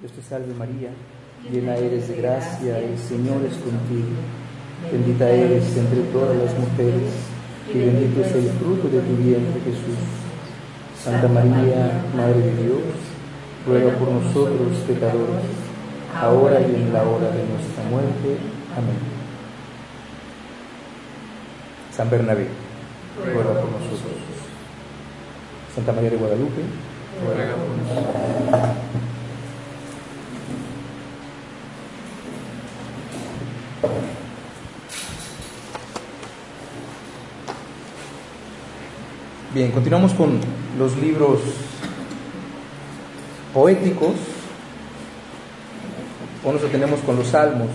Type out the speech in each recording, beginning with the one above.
Dios te salve María, llena eres de gracia, el Señor es contigo. Bendita eres entre todas las mujeres, y bendito es el fruto de tu vientre Jesús. Santa María, Madre de Dios, ruega por nosotros pecadores, ahora y en la hora de nuestra muerte. Amén. San Bernabé, ruega por nosotros. Santa María de Guadalupe, ruega por nosotros. Bien, continuamos con los libros poéticos. Hoy nos detenemos con los salmos,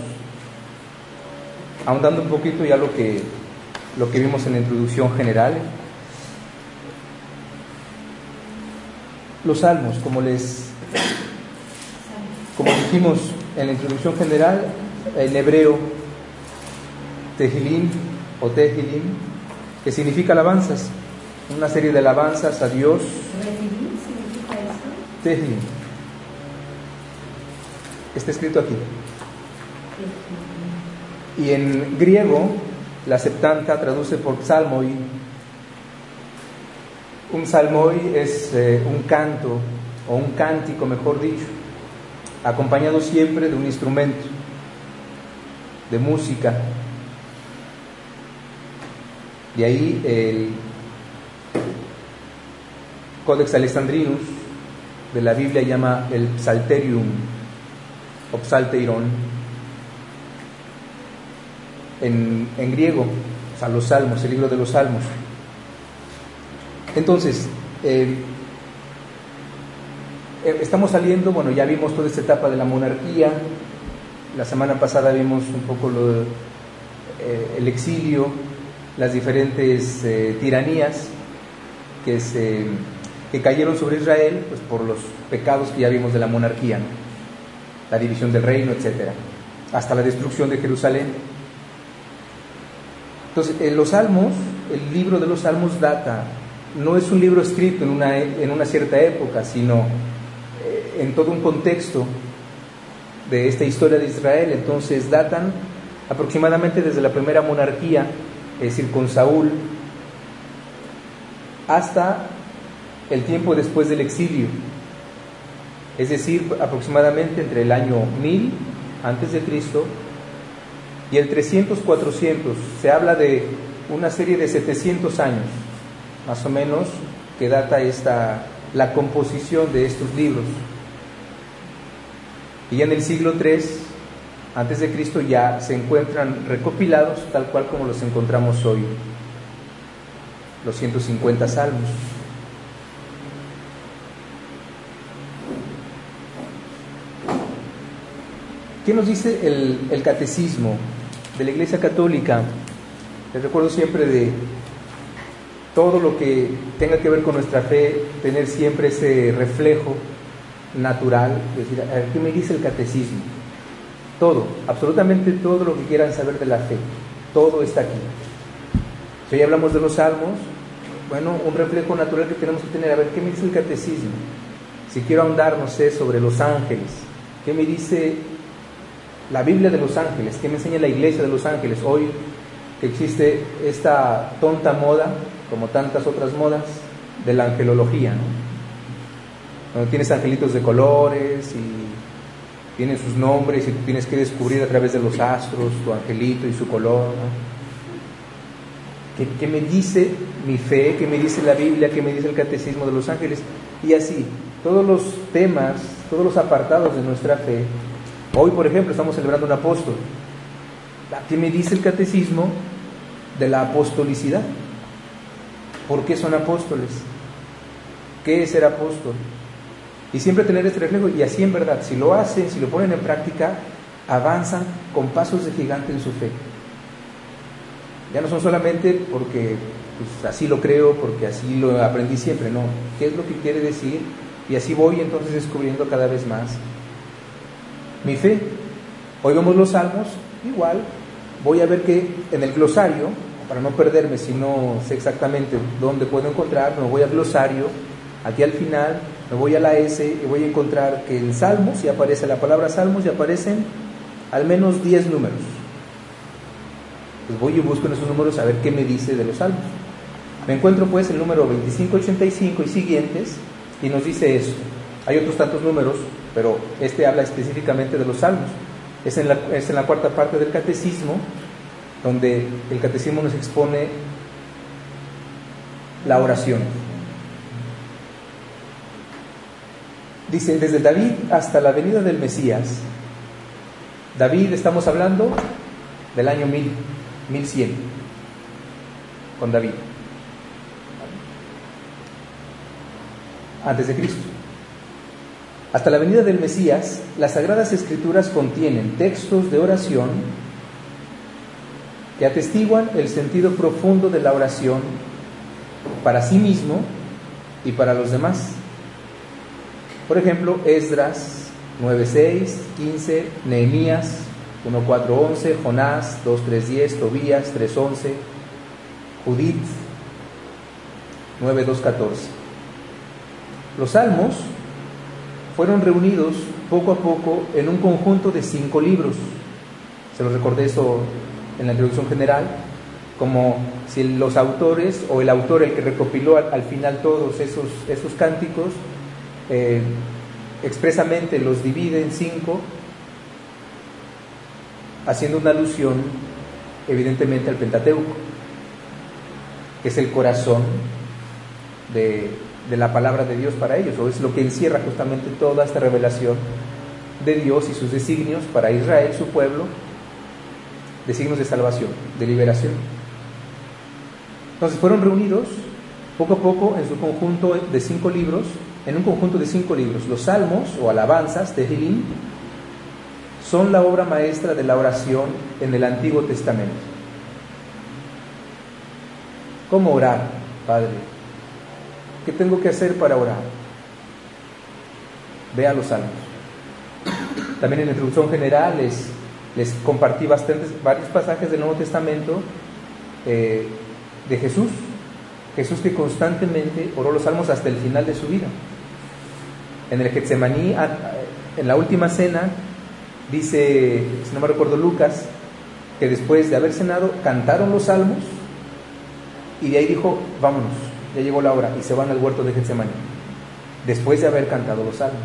ahondando un poquito ya lo que, lo que vimos en la introducción general. Los salmos, como les como dijimos en la introducción general, en hebreo, Tehilim o Tehilim, que significa alabanzas una serie de alabanzas a Dios. Tehlim. Está escrito aquí. Y en griego, la Septanta traduce por salmoi. Un salmoi es eh, un canto o un cántico, mejor dicho, acompañado siempre de un instrumento, de música. De ahí el Codex Alexandrinus de la Biblia llama el Psalterium o Psalteiron en, griego, o sea, los salmos, el libro de los salmos. Entonces, eh, eh, estamos saliendo, bueno, ya vimos toda esta etapa de la monarquía, la semana pasada vimos un poco eh, el exilio, las diferentes tiranías que se que cayeron sobre Israel pues, por los pecados que ya vimos de la monarquía, la división del reino, etc. Hasta la destrucción de Jerusalén. Entonces, en los salmos, el libro de los salmos data, no es un libro escrito en una, en una cierta época, sino eh, en todo un contexto de esta historia de Israel. Entonces, datan aproximadamente desde la primera monarquía, es decir, con Saúl, hasta el tiempo después del exilio, es decir, aproximadamente entre el año 1000 antes de Cristo y el 300-400. Se habla de una serie de 700 años, más o menos, que data esta, la composición de estos libros. Y en el siglo III antes de Cristo ya se encuentran recopilados tal cual como los encontramos hoy, los 150 salmos. ¿Qué nos dice el, catecismo de la Iglesia Católica? Les recuerdo siempre de todo lo que tenga que ver con nuestra fe, tener siempre ese reflejo natural, es decir, a ver, ¿qué me dice el catecismo? Todo, absolutamente todo lo que quieran saber de la fe, todo está aquí. Si hoy hablamos de los salmos, bueno, un reflejo natural que tenemos que tener, a ver, ¿qué me dice el catecismo? Si quiero ahondar, no sé, sobre los ángeles, ¿qué me dice la Biblia de los ángeles, que me enseña la iglesia de los ángeles. Hoy que existe esta tonta moda, como tantas otras modas, de la angelología, ¿no? tienes angelitos de colores y tienen sus nombres y tú tienes que descubrir a través de los astros tu angelito y su color. ¿Qué, ¿Qué, me dice mi fe? ¿Qué me dice la Biblia? ¿Qué me dice el catecismo de los ángeles? Y así, todos los temas, todos los apartados de nuestra fe Hoy, por ejemplo, estamos celebrando un apóstol. ¿Qué me dice el catecismo de la apostolicidad? ¿Por qué son apóstoles? ¿Qué es ser apóstol? Y siempre tener este reflejo, y así en verdad, si lo hacen, si lo ponen en práctica, avanzan con pasos de gigante en su fe. Ya no son solamente porque pues, así lo creo, porque así lo aprendí siempre, no. ¿Qué es lo que quiere decir? Y así voy entonces descubriendo cada vez más mi fe. Hoy los salmos, igual voy a ver que en el glosario, para no perderme si no sé exactamente dónde puedo encontrar, me voy al glosario, aquí al final me voy a la S y voy a encontrar que en Salmos, si aparece la palabra Salmos, y aparecen al menos 10 números. Pues voy y busco en esos números a ver qué me dice de los Salmos. Me encuentro pues el número 2585 y siguientes y nos dice eso. Hay otros tantos números, pero este habla específicamente de los Salmos. Es en la, cuarta parte del catecismo, donde el catecismo nos expone la oración. Dice, desde David hasta la venida del Mesías, David estamos hablando del año 1000, 1100, con David, antes de Cristo. Hasta la venida del Mesías, las Sagradas Escrituras contienen textos de oración que atestiguan el sentido profundo de la oración para sí mismo y para los demás. Por ejemplo, Esdras 9.6, 15, Nehemías 1.4.11, Jonás 2.3.10, Tobías 3.11, Judith 9.2.14. Los salmos fueron reunidos poco a poco en un conjunto de cinco libros. Se los recordé eso en la introducción general, como si los autores o el autor, el que recopiló al, final todos esos, esos cánticos, eh, expresamente los divide en cinco, haciendo una alusión evidentemente al Pentateuco, que es el corazón de, de la palabra de Dios para ellos, o es lo que encierra justamente toda esta revelación de Dios y sus designios para Israel, su pueblo, designios de salvación, de liberación. Entonces fueron reunidos poco a poco en su conjunto de cinco libros, en un conjunto de cinco libros. Los salmos o alabanzas, de Tehilim, son la obra maestra de la oración en el Antiguo Testamento. ¿Cómo orar, Padre? ¿Qué tengo que hacer para orar? Vea los salmos. También en la introducción general les, les compartí bastantes, varios pasajes del Nuevo Testamento eh, de Jesús. Jesús que constantemente oró los salmos hasta el final de su vida. En el Getsemaní, en la última cena, dice, si no me recuerdo Lucas, que después de haber cenado cantaron los salmos y de ahí dijo, vámonos, ya llegó la hora y se van al huerto de Getsemaní, después de haber cantado los salmos,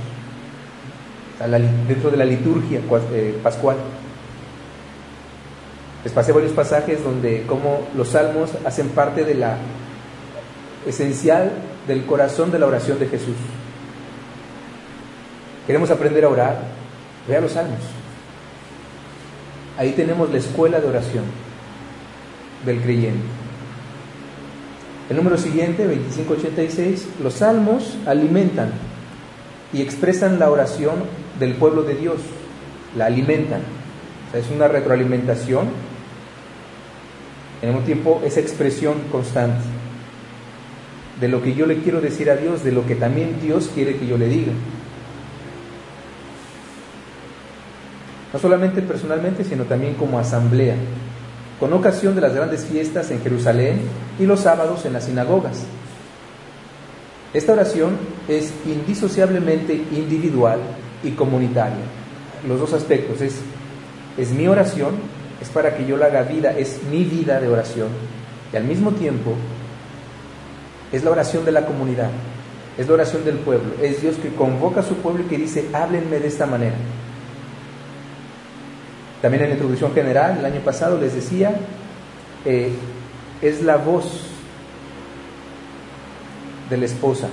dentro de la liturgia eh, pascual. Les pasé varios pasajes donde como los salmos hacen parte de la esencial del corazón de la oración de Jesús. Queremos aprender a orar, vea los salmos. Ahí tenemos la escuela de oración del creyente. El número siguiente, 2586, los salmos alimentan y expresan la oración del pueblo de Dios, la alimentan. es una retroalimentación en un tiempo esa expresión constante de lo que yo le quiero decir a Dios, de lo que también Dios quiere que yo le diga. No solamente personalmente, sino también como asamblea, con ocasión de las grandes fiestas en Jerusalén y los sábados en las sinagogas. Esta oración es indisociablemente individual y comunitaria. Los dos aspectos es, es mi oración es para que yo la haga vida, es mi vida de oración. Y al mismo tiempo es la oración de la comunidad, es la oración del pueblo, es Dios que convoca a su pueblo y que dice, háblenme de esta manera. También en la introducción general, el año pasado les decía, eh, es la voz de la esposa.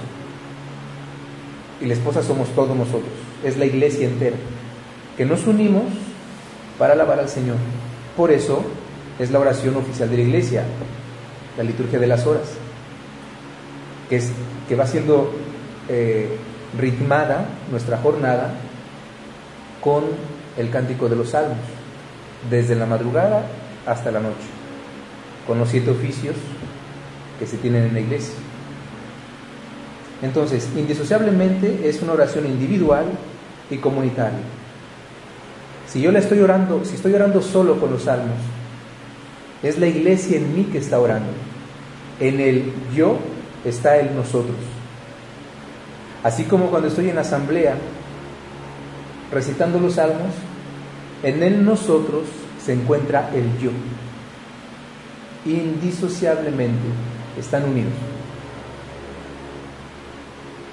Y la esposa somos todos nosotros, es la iglesia entera, que nos unimos para alabar al Señor. Por eso es la oración oficial de la iglesia, la liturgia de las horas, que, es, que va siendo eh, ritmada nuestra jornada con el cántico de los salmos, desde la madrugada hasta la noche, con los siete oficios que se tienen en la iglesia. Entonces, indisociablemente es una oración individual y comunitaria. Si yo le estoy orando, si estoy orando solo con los salmos, es la iglesia en mí que está orando. En el yo está el nosotros. Así como cuando estoy en asamblea recitando los salmos, en él nosotros se encuentra el yo. Indisociablemente están unidos.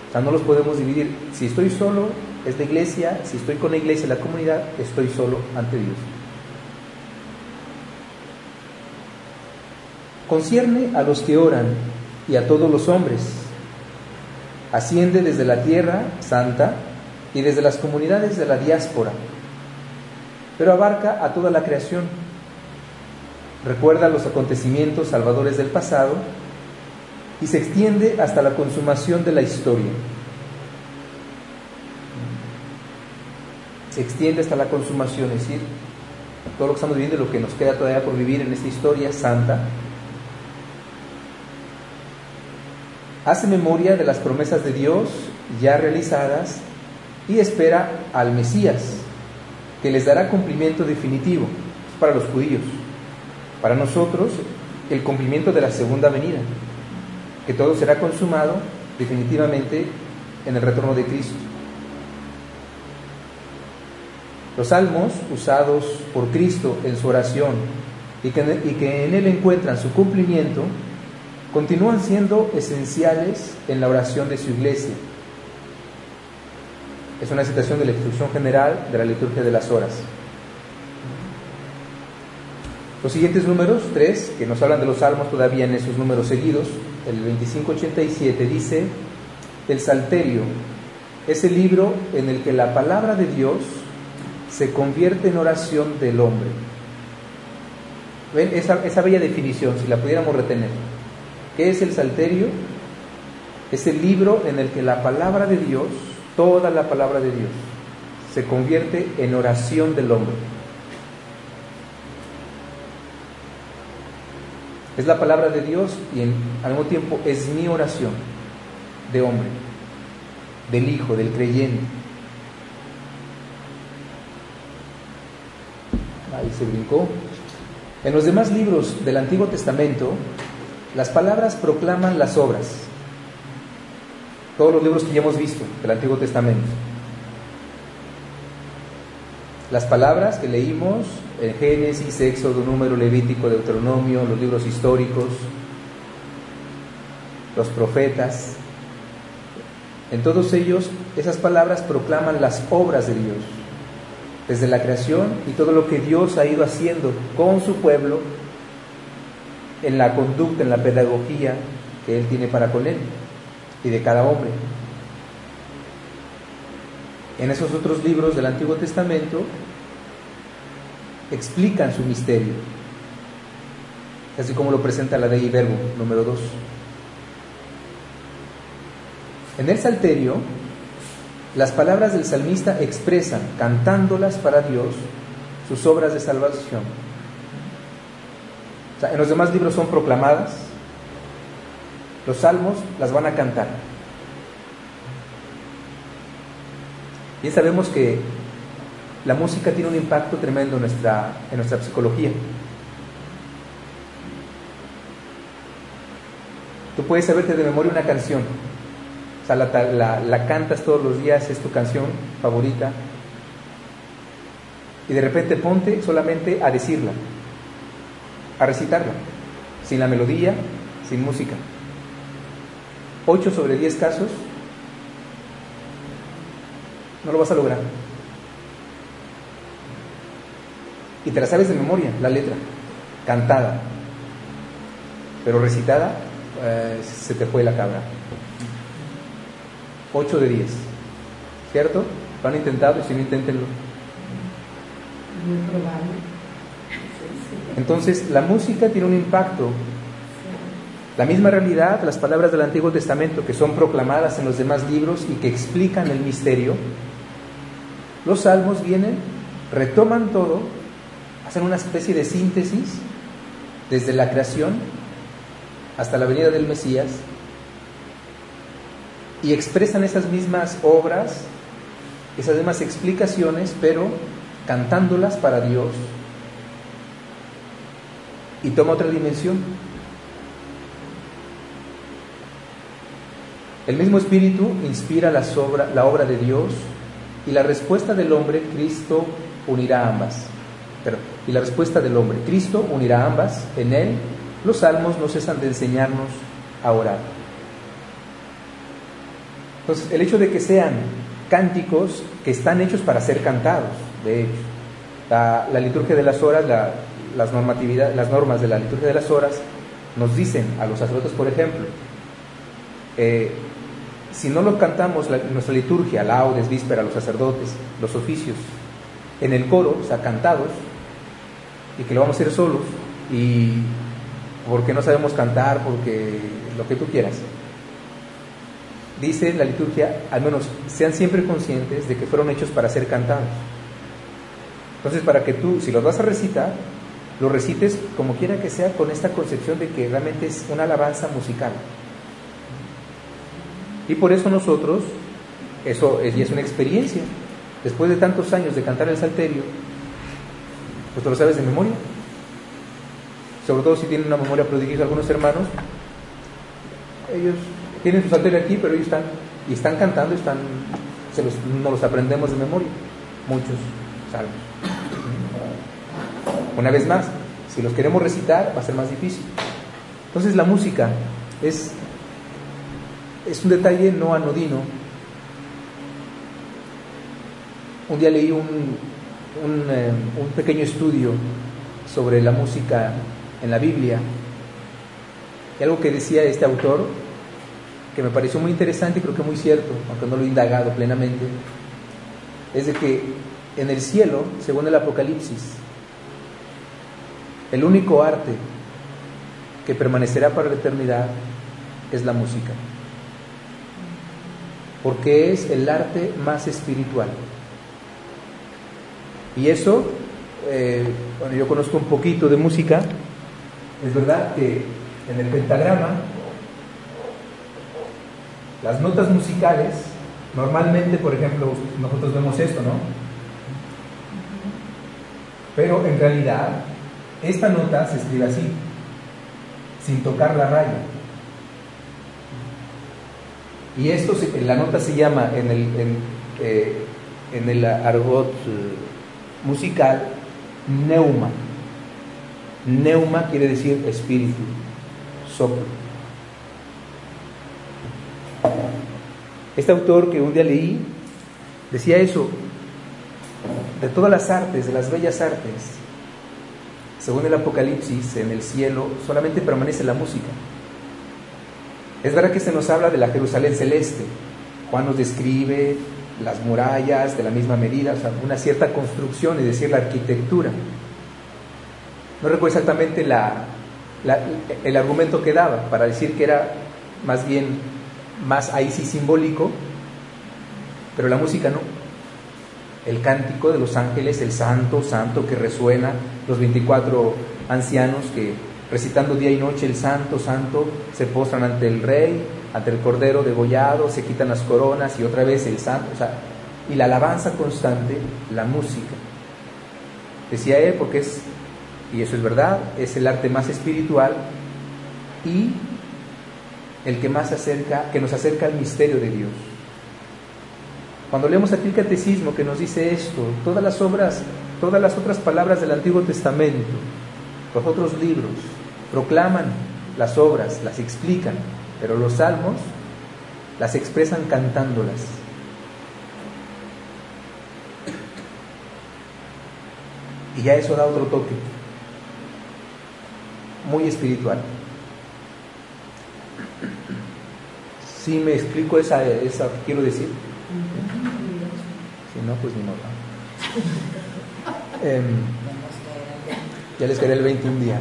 O sea, no los podemos dividir. Si estoy solo, es iglesia. Si estoy con la iglesia, la comunidad, estoy solo ante Dios. Concierne a los que oran y a todos los hombres. Asciende desde la tierra santa y desde las comunidades de la diáspora, pero abarca a toda la creación. Recuerda los acontecimientos salvadores del pasado y se extiende hasta la consumación de la historia. Se extiende hasta la consumación, es decir, todo lo que estamos viviendo y lo que nos queda todavía por vivir en esta historia santa. Hace memoria de las promesas de Dios ya realizadas y espera al Mesías, que les dará cumplimiento definitivo para los judíos. Para nosotros, el cumplimiento de la segunda venida, que todo será consumado definitivamente en el retorno de Cristo. Los salmos usados por Cristo en su oración y que, y que en él encuentran su cumplimiento, continúan siendo esenciales en la oración de su iglesia. Es una citación de la instrucción general de la liturgia de las horas. Los siguientes números, tres, que nos hablan de los salmos todavía en esos números seguidos, el 2587 dice, el Salterio es el libro en el que la palabra de Dios se convierte en oración del hombre. Esa, esa bella definición, si la pudiéramos retener. ¿Qué es el Salterio? Es el libro en el que la palabra de Dios, toda la palabra de Dios, se convierte en oración del hombre. Es la palabra de Dios y en, al mismo tiempo es mi oración de hombre, del hijo, del creyente. Ahí se brincó. En los demás libros del Antiguo Testamento, las palabras proclaman las obras. Todos los libros que ya hemos visto del Antiguo Testamento. Las palabras que leímos en Génesis, Éxodo, Número, Levítico, Deuteronomio, los libros históricos, los profetas, en todos ellos esas palabras proclaman las obras de Dios, desde la creación y todo lo que Dios ha ido haciendo con su pueblo en la conducta, en la pedagogía que Él tiene para con Él y de cada hombre. En esos otros libros del Antiguo Testamento explican su misterio, así como lo presenta la Dei Verbo número 2. En el Salterio, las palabras del salmista expresan, cantándolas para Dios, sus obras de salvación. En los demás libros son proclamadas, los salmos las van a cantar. Y sabemos que la música tiene un impacto tremendo en nuestra, en nuestra psicología. Tú puedes saberte de memoria una canción, o sea, la, la, cantas todos los días, es tu canción favorita, y de repente ponte solamente a decirla, a recitarla, sin la melodía, sin música. 8 sobre 10 casos no lo vas a lograr. Y te la sabes de memoria, la letra, cantada. Pero recitada, eh, se te fue la cabra. 8 de 10. ¿Cierto? Lo han intentado y si no, inténtenlo. Entonces, la música tiene un impacto. La misma realidad, las palabras del Antiguo Testamento que son proclamadas en los demás libros y que explican el misterio, los salmos vienen, retoman todo, hacen una especie de síntesis desde la creación hasta la venida del Mesías y expresan esas mismas obras, esas mismas explicaciones, pero cantándolas para Dios. Y toma otra dimensión. El mismo Espíritu inspira la, obra de Dios y la respuesta del hombre, Cristo unirá ambas. Y la respuesta del hombre, Cristo unirá ambas. En él, los salmos no cesan de enseñarnos a orar. Entonces, el hecho de que sean cánticos que están hechos para ser cantados, de hecho, la, liturgia de las horas, las, normatividad, las normas de la liturgia de las horas nos dicen a los sacerdotes, por ejemplo, eh, si no lo cantamos nuestra liturgia, laudes, víspera, los sacerdotes, los oficios, en el coro, o sea, cantados, y que lo vamos a hacer solos, y porque no sabemos cantar, porque lo que tú quieras. Dice la liturgia, al menos sean siempre conscientes de que fueron hechos para ser cantados. Entonces, para que tú, si los vas a recitar, lo recites como quiera que sea con esta concepción de que realmente es una alabanza musical. Y por eso nosotros, eso es, y es una experiencia, después de tantos años de cantar el salterio, pues tú lo sabes de memoria. Sobre todo si tienen una memoria prodigiosa algunos hermanos, ellos tienen su salterio aquí, pero ellos están, y están cantando, están, se los, no los aprendemos de memoria, muchos salmos. Una vez más, si los queremos recitar va a ser más difícil. Entonces la música es es un detalle no anodino. Un día leí un, eh, un, pequeño estudio sobre la música en la Biblia y algo que decía este autor que me pareció muy interesante y creo que muy cierto, aunque no lo he indagado plenamente, es de que en el cielo, según el Apocalipsis, el único arte que permanecerá para la eternidad es la música porque es el arte más espiritual. Y eso, eh, bueno, yo conozco un poquito de música, es verdad que en el pentagrama, las notas musicales, normalmente, por ejemplo, nosotros vemos esto, ¿no? Pero en realidad, esta nota se escribe así, sin tocar la raya. Y esto, la nota se llama en el, en, eh, el argot eh, musical neuma. Neuma quiere decir espíritu, soplo. Este autor que un día leí decía eso, de todas las artes, de las bellas artes, según el Apocalipsis, en el cielo solamente permanece la música. Es verdad que se nos habla de la Jerusalén celeste. Juan nos describe las murallas de la misma medida, o sea, una cierta construcción, es decir, la arquitectura. No recuerdo exactamente el argumento que daba para decir que era más bien, más ahí sí simbólico, pero la música no. El cántico de los ángeles, el santo, santo que resuena, los 24 ancianos que recitando día y noche el santo, santo, se postran ante el rey, ante el cordero degollado, se quitan las coronas y otra vez el santo, o sea, y la alabanza constante, la música. Decía él, porque es, y eso es verdad, es el arte más espiritual y el que más acerca, que nos acerca al misterio de Dios. Cuando leemos aquí el catecismo que nos dice esto, todas las obras, todas las otras palabras del Antiguo Testamento, los otros libros, proclaman las obras, las explican, pero los salmos las expresan cantándolas. Y ya eso da otro toque, muy espiritual. Si me explico esa, esa quiero decir? Si no, pues ni modo. Em, ya les quedé el 21 días.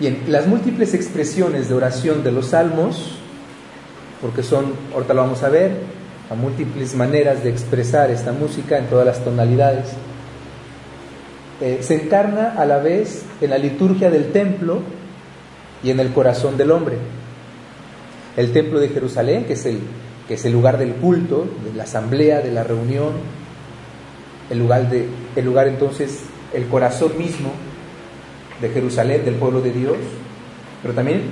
Bien, las múltiples expresiones de oración de los salmos, porque son, ahorita lo vamos a ver, a múltiples maneras de expresar esta música en todas las tonalidades, eh, se encarna a la vez en la liturgia del templo y en el corazón del hombre. El templo de Jerusalén, que es el, que es el lugar del culto, de la asamblea, de la reunión, el lugar, de, el lugar entonces el corazón mismo de Jerusalén, del pueblo de Dios, pero también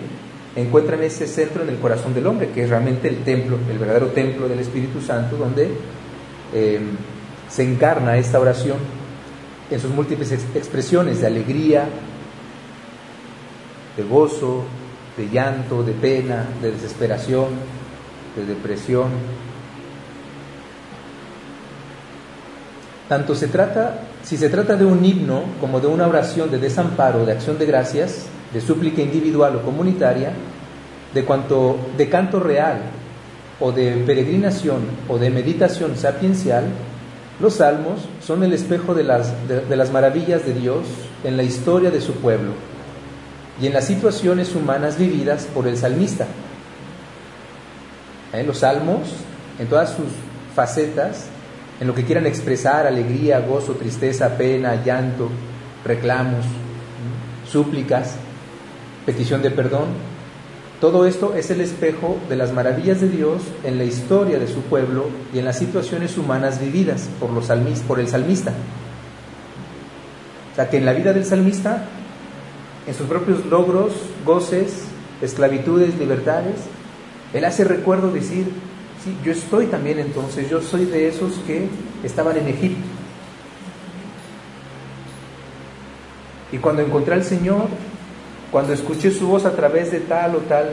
encuentran ese centro en el corazón del hombre, que es realmente el templo, el verdadero templo del Espíritu Santo, donde eh, se encarna esta oración en sus múltiples expresiones de alegría, de gozo, de llanto, de pena, de desesperación, de depresión. Tanto se trata, si se trata de un himno como de una oración de desamparo, de acción de gracias, de súplica individual o comunitaria, de canto real o de peregrinación o de meditación sapiencial, los salmos son el espejo de las, de, las maravillas de Dios en la historia de su pueblo y en las situaciones humanas vividas por el salmista. ¿Eh? Los salmos, en todas sus facetas, en lo que quieran expresar, alegría, gozo, tristeza, pena, llanto, reclamos, súplicas, petición de perdón, todo esto es el espejo de las maravillas de Dios en la historia de su pueblo y en las situaciones humanas vividas por, los por el salmista. O sea que en la vida del salmista, en sus propios logros, goces, esclavitudes, libertades, él hace recuerdo decir, sí, yo estoy también entonces, yo soy de esos que estaban en Egipto. Y cuando encontré al Señor, cuando escuché su voz a través de tal o tal,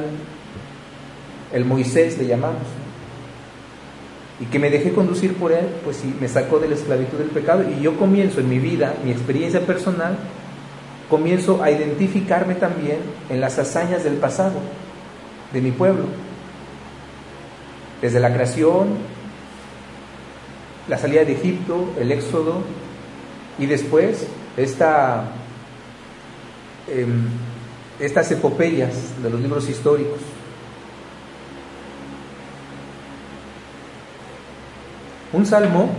el Moisés le llamamos, y que me dejé conducir por él, pues sí, me sacó de la esclavitud del pecado y yo comienzo en mi vida, mi experiencia personal, comienzo a identificarme también en las hazañas del pasado, de mi pueblo, desde la creación, la salida de Egipto, el éxodo, y después esta... Em, estas epopeyas de los libros históricos. Un salmo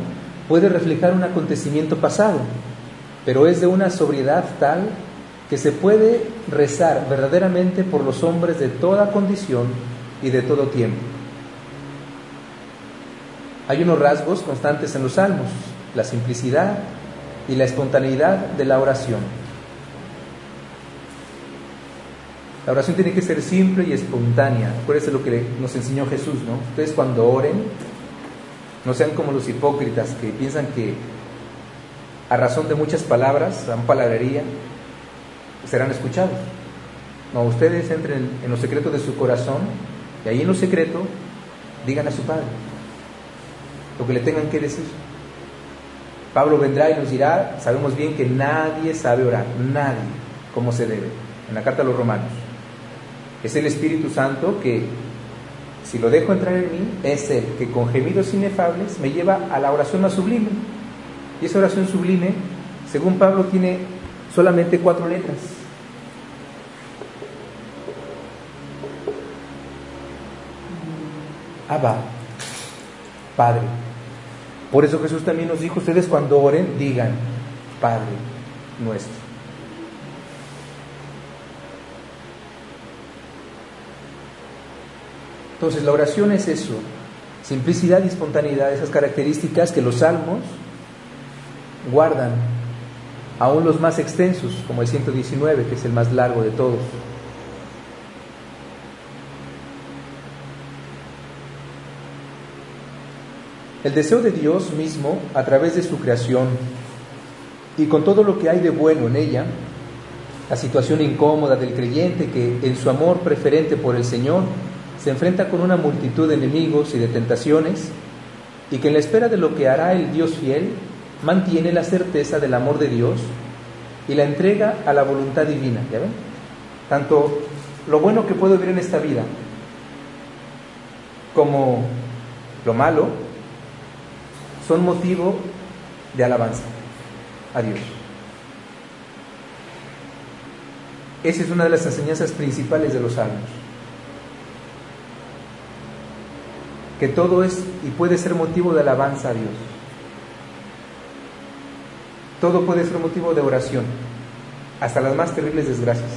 puede reflejar un acontecimiento pasado, pero es de una sobriedad tal que se puede rezar verdaderamente por los hombres de toda condición y de todo tiempo. Hay unos rasgos constantes en los salmos, la simplicidad y la espontaneidad de la oración. La oración tiene que ser simple y espontánea. Acuérdense lo que nos enseñó Jesús, ¿no? Ustedes cuando oren, no sean como los hipócritas que piensan que a razón de muchas palabras, a palabrería, serán escuchados. No, ustedes entren en los secretos de su corazón y ahí en lo secreto digan a su Padre lo que le tengan que decir. Pablo vendrá y nos dirá, sabemos bien que nadie sabe orar, nadie, como se debe, en la carta a los romanos. Es el Espíritu Santo que, si lo dejo entrar en mí, es el que con gemidos inefables me lleva a la oración más sublime. Y esa oración sublime, según Pablo, tiene solamente cuatro letras. Abba, Padre. Por eso Jesús también nos dijo, ustedes cuando oren, digan, Padre nuestro. Entonces la oración es eso, simplicidad y espontaneidad, esas características que los salmos guardan, aún los más extensos, como el 119, que es el más largo de todos. El deseo de Dios mismo, a través de su creación y con todo lo que hay de bueno en ella, la situación incómoda del creyente que en su amor preferente por el Señor se enfrenta con una multitud de enemigos y de tentaciones y que en la espera de lo que hará el Dios fiel mantiene la certeza del amor de Dios y la entrega a la voluntad divina. ¿Ya? Tanto lo bueno que puedo ver en esta vida como lo malo son motivo de alabanza a Dios. Esa es una de las enseñanzas principales de los salmos. que todo es y puede ser motivo de alabanza a Dios. Todo puede ser motivo de oración, hasta las más terribles desgracias.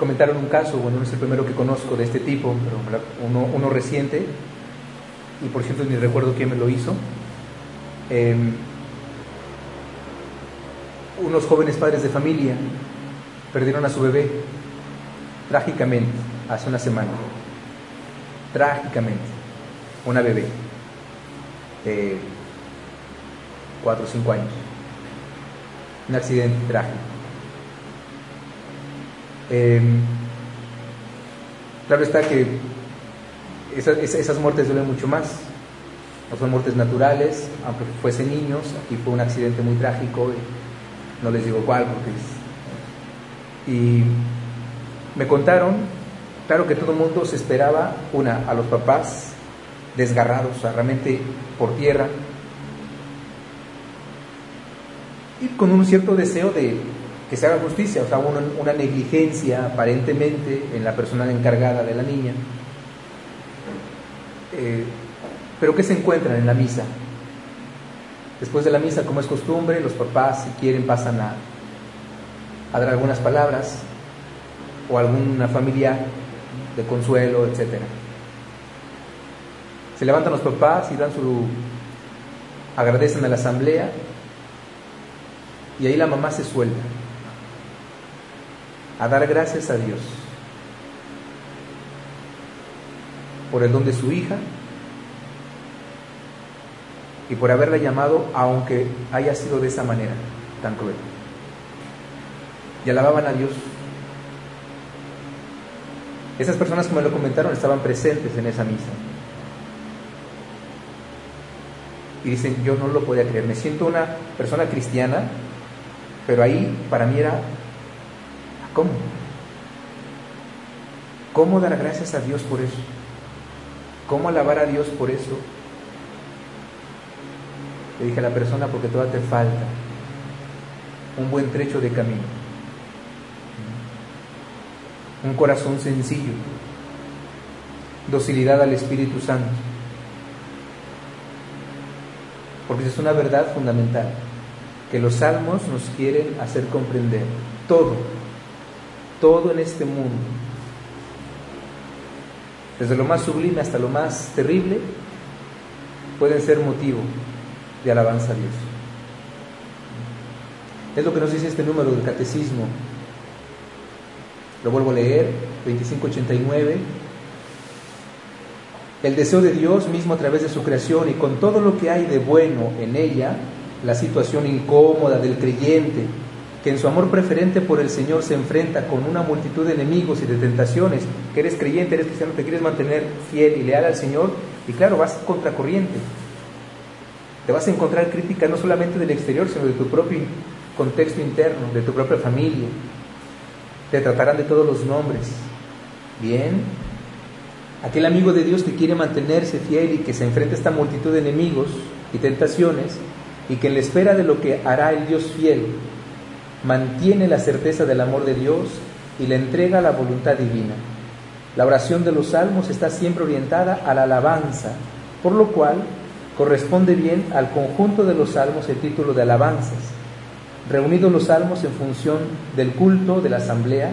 Comentaron un caso, bueno, no es el primero que conozco de este tipo, pero uno, reciente, y por cierto ni recuerdo quién me lo hizo. Em, unos jóvenes padres de familia perdieron a su bebé trágicamente hace una semana. Trágicamente. Una bebé de 4 o 5 años. Un accidente trágico. Em, claro está que esas, muertes duelen mucho más. No son muertes naturales, aunque fuesen niños, aquí fue un accidente muy trágico, no les digo cuál porque es... Y me contaron, claro que todo el mundo se esperaba, una, a los papás desgarrados, o sea, realmente por tierra, y con un cierto deseo de que se haga justicia, o sea, una, negligencia aparentemente en la persona encargada de la niña. Eh, pero ¿qué se encuentran en la misa? Después de la misa, como es costumbre, los papás, si quieren, pasan a, dar algunas palabras o alguna familia de consuelo, etc. Se levantan los papás y dan su agradecen a la asamblea y ahí la mamá se suelta a dar gracias a Dios por el don de su hija y por haberla llamado aunque haya sido de esa manera tan cruel. Y alababan a Dios. Esas personas me lo comentaron estaban presentes en esa misa. Y dicen, yo no lo podía creer, me siento una persona cristiana, pero ahí para mí era, ¿cómo? ¿Cómo dar gracias a Dios por eso? ¿Cómo alabar a Dios por eso? Le dije a la persona, porque todavía te falta un buen trecho de camino. Un corazón sencillo, docilidad al Espíritu Santo. Porque es una verdad fundamental, que los salmos nos quieren hacer comprender todo, todo en este mundo, desde lo más sublime hasta lo más terrible, pueden ser motivo de alabanza a Dios. Es lo que nos dice este número del catecismo. Lo vuelvo a leer, 2589. El deseo de Dios mismo a través de su creación y con todo lo que hay de bueno en ella, la situación incómoda del creyente, que en su amor preferente por el Señor se enfrenta con una multitud de enemigos y de tentaciones, que eres creyente, eres cristiano, te quieres mantener fiel y leal al Señor, y claro, vas contracorriente, te vas a encontrar crítica no solamente del exterior, sino de tu propio contexto interno, de tu propia familia. Te tratarán de todos los nombres. Bien, aquel amigo de Dios que quiere mantenerse fiel y que se enfrenta a esta multitud de enemigos y tentaciones y que en la espera de lo que hará el Dios fiel, mantiene la certeza del amor de Dios y le entrega la voluntad divina. La oración de los salmos está siempre orientada a la alabanza, por lo cual corresponde bien al conjunto de los salmos el título de alabanzas. Reunidos los salmos en función del culto de la asamblea,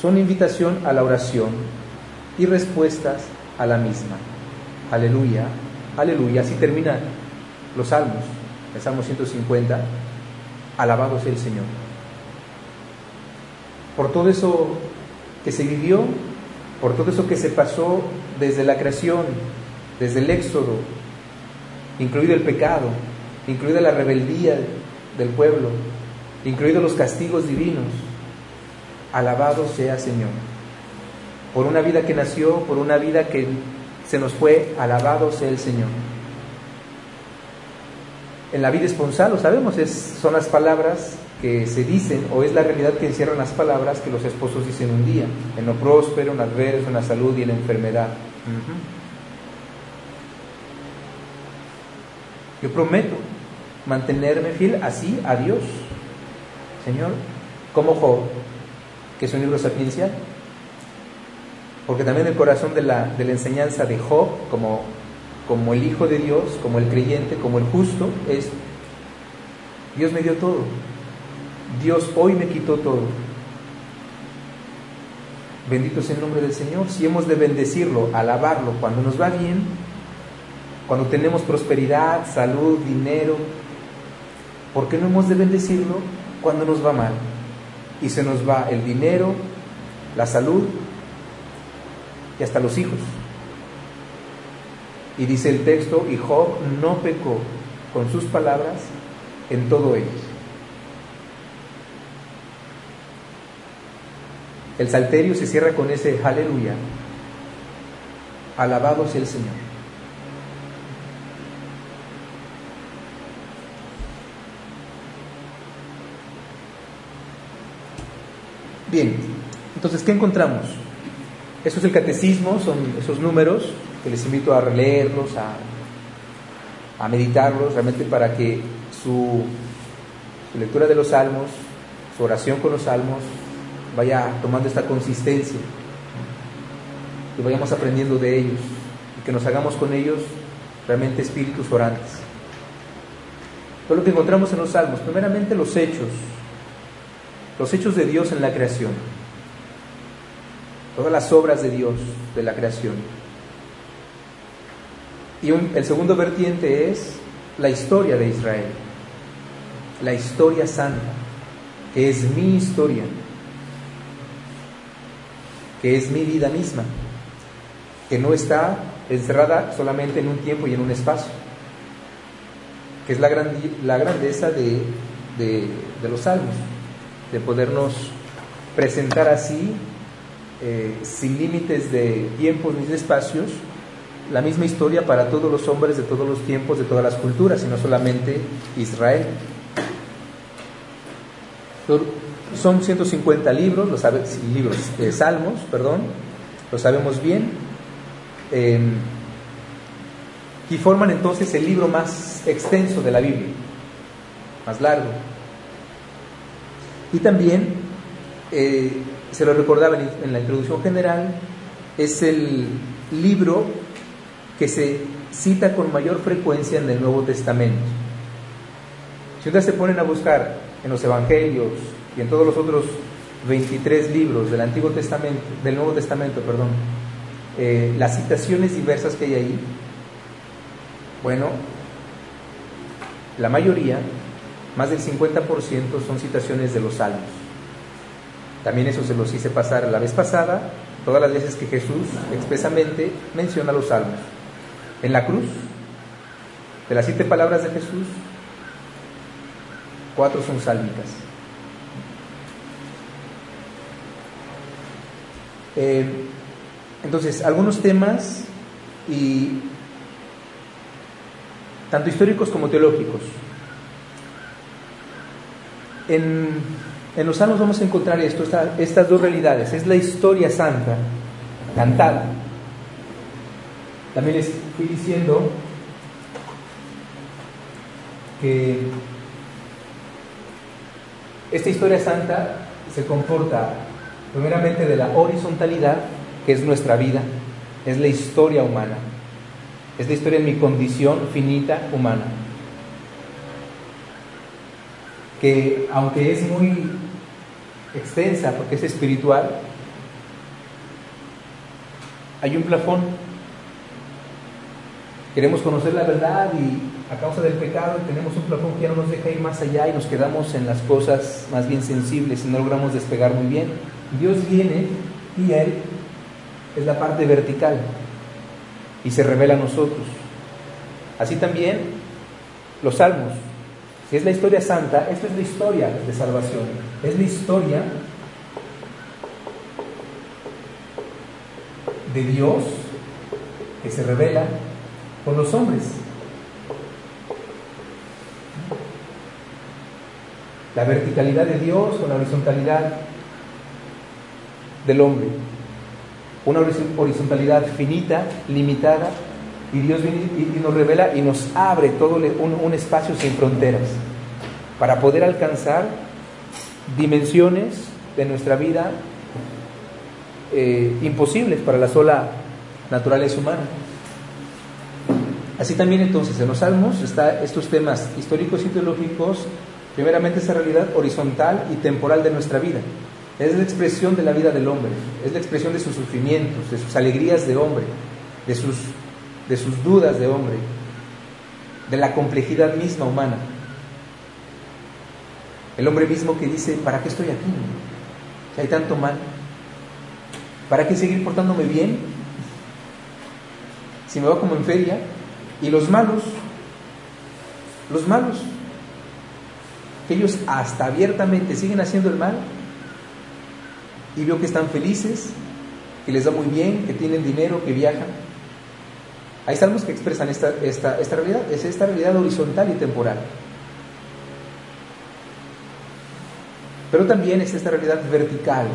son invitación a la oración y respuestas a la misma. Aleluya, aleluya. Así terminan los salmos, el Salmo 150, alabado sea el Señor. Por todo eso que se vivió, por todo eso que se pasó desde la creación, desde el éxodo, incluido el pecado, incluida la rebeldía del pueblo, incluidos los castigos divinos. Alabado sea Señor. Por una vida que nació, por una vida que se nos fue, alabado sea el Señor. En la vida esponsal, lo sabemos, es, son las palabras que se dicen, o es la realidad que encierran las palabras que los esposos dicen un día, en lo próspero, en adverso, en la salud y en la enfermedad. Yo prometo mantenerme fiel así a Dios. Señor, como Job, que es un libro sapiencial. Porque también el corazón de la, de la enseñanza de Job, como, como el Hijo de Dios, como el creyente, como el justo, es, Dios me dio todo. Dios hoy me quitó todo. Bendito sea el nombre del Señor. Si hemos de bendecirlo, alabarlo cuando nos va bien, cuando tenemos prosperidad, salud, dinero, ¿Por qué no hemos de bendecirlo cuando nos va mal? Y se nos va el dinero, la salud y hasta los hijos. Y dice el texto, y Job no pecó con sus palabras en todo ello. El salterio se cierra con ese aleluya. Alabado sea el Señor. Bien, entonces, ¿qué encontramos? Eso es el catecismo, son esos números que les invito a releerlos, a, a meditarlos, realmente para que su, lectura de los salmos, su oración con los salmos, vaya tomando esta consistencia, que vayamos aprendiendo de ellos y que nos hagamos con ellos realmente espíritus orantes. Todo lo que encontramos en los salmos, primeramente los hechos, los hechos de Dios en la creación, todas las obras de Dios de la creación. Y el segundo vertiente es la historia de Israel, la historia santa, que es mi historia, que es mi vida misma, que no está encerrada solamente en un tiempo y en un espacio, que es la, la grandeza de, de, los salmos, de podernos presentar así, eh, sin límites de tiempos ni de espacios, la misma historia para todos los hombres de todos los tiempos, de todas las culturas, y no solamente Israel. Son 150 libros, los libros, eh, salmos, perdón, lo sabemos bien, em, y forman entonces el libro más extenso de la Biblia, más largo. Y también, eh, se lo recordaba en la introducción general, es el libro que se cita con mayor frecuencia en el Nuevo Testamento. Si ustedes se ponen a buscar en los Evangelios y en todos los otros 23 libros del Antiguo Testamento, del Nuevo Testamento, perdón, eh, las citaciones diversas que hay ahí, bueno, la mayoría, más del 50% son citaciones de los salmos. También eso se los hice pasar la vez pasada, todas las veces que Jesús expresamente menciona los salmos. En la cruz, de las siete palabras de Jesús, cuatro son sálmicas. Eh, entonces, algunos temas y tanto históricos como teológicos. En, los salmos vamos a encontrar esto, estas dos realidades. Es la historia santa, cantada, también les fui diciendo que esta historia santa se comporta primeramente de la horizontalidad, que es nuestra vida, es la historia humana, es la historia en mi condición finita humana, que aunque es muy extensa porque es espiritual, hay un plafón Queremos conocer la verdad y a causa del pecado tenemos un plafón que ya no nos deja ir más allá y nos quedamos en las cosas más bien sensibles y no logramos despegar muy bien. Dios viene y Él es la parte vertical y se revela a nosotros. Así también los salmos. Si es la historia santa, esta es la historia de salvación. Es la historia de Dios que se revela con los hombres. La verticalidad de Dios con la horizontalidad del hombre. Una horizontalidad finita, limitada, y Dios viene y nos revela y nos abre todo un, espacio sin fronteras para poder alcanzar dimensiones de nuestra vida eh, imposibles para la sola naturaleza humana. Así también entonces en los salmos está estos temas históricos y teológicos, primeramente esa realidad horizontal y temporal de nuestra vida. Es la expresión de la vida del hombre, es la expresión de sus sufrimientos, de sus alegrías de hombre, de sus, de sus dudas de hombre, de la complejidad misma humana. El hombre mismo que dice, ¿para qué estoy aquí? Si hay tanto mal, ¿para qué seguir portándome bien? Si me va como en feria. Y los malos, los malos, que ellos hasta abiertamente siguen haciendo el mal y veo que están felices, que les da muy bien, que tienen dinero, que viajan. Hay salmos que expresan esta, esta, esta realidad, es esta realidad horizontal y temporal. Pero también es esta realidad vertical,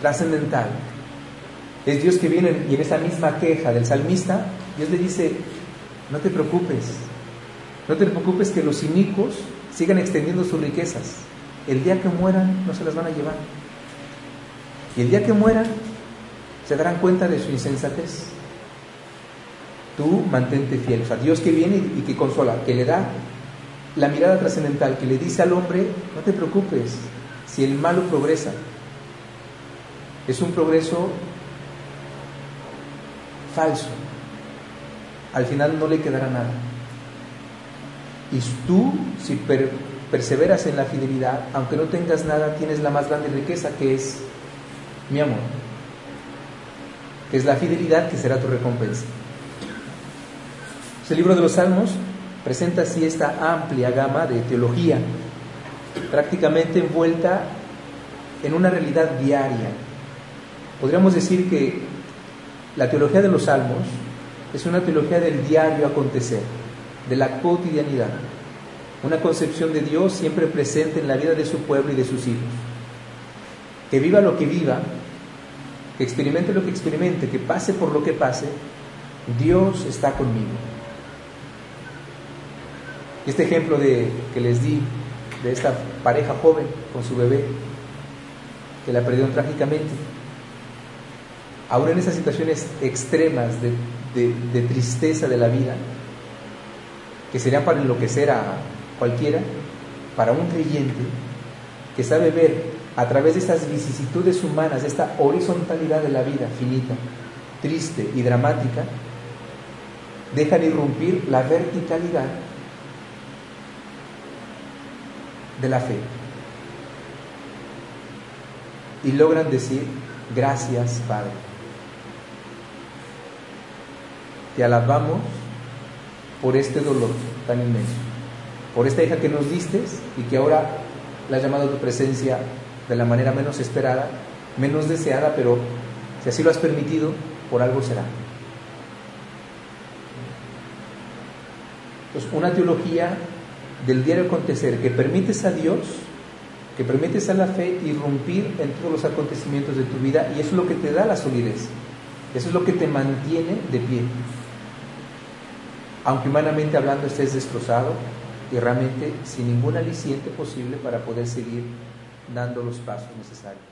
trascendental. Es Dios que viene y en esa misma queja del salmista, Dios le dice, no te preocupes, no te preocupes que los inicuos sigan extendiendo sus riquezas. El día que mueran no se las van a llevar. Y el día que mueran se darán cuenta de su insensatez. Tú mantente fiel. O sea, Dios que viene y que consola, que le da la mirada trascendental, que le dice al hombre, no te preocupes, si el malo progresa, es un progreso falso. Al final no le quedará nada. Y tú, si perseveras en la fidelidad, aunque no tengas nada, tienes la más grande riqueza que es mi amor, que es la fidelidad que será tu recompensa. El libro de los Salmos presenta así esta amplia gama de teología, prácticamente envuelta en una realidad diaria. Podríamos decir que la teología de los Salmos es una teología del diario acontecer, de la cotidianidad, una concepción de Dios siempre presente en la vida de su pueblo y de sus hijos. Que viva lo que viva, que experimente lo que experimente, que pase por lo que pase, Dios está conmigo. Este ejemplo de, que les di de esta pareja joven con su bebé, que la perdieron trágicamente, ahora en esas situaciones extremas de, de tristeza de la vida, que serían para enloquecer a cualquiera, para un creyente que sabe ver a través de estas vicisitudes humanas, de esta horizontalidad de la vida finita, triste y dramática, dejan irrumpir la verticalidad de la fe y logran decir, gracias Padre. Te alabamos por este dolor tan inmenso, por esta hija que nos diste y que ahora la ha llamado a tu presencia de la manera menos esperada, menos deseada, pero si así lo has permitido, por algo será. Entonces, una teología del diario acontecer que permites a Dios, que permites a la fe irrumpir en todos los acontecimientos de tu vida y eso es lo que te da la solidez, eso es lo que te mantiene de pie. Aunque humanamente hablando estés destrozado y realmente sin ningún aliciente posible para poder seguir dando los pasos necesarios.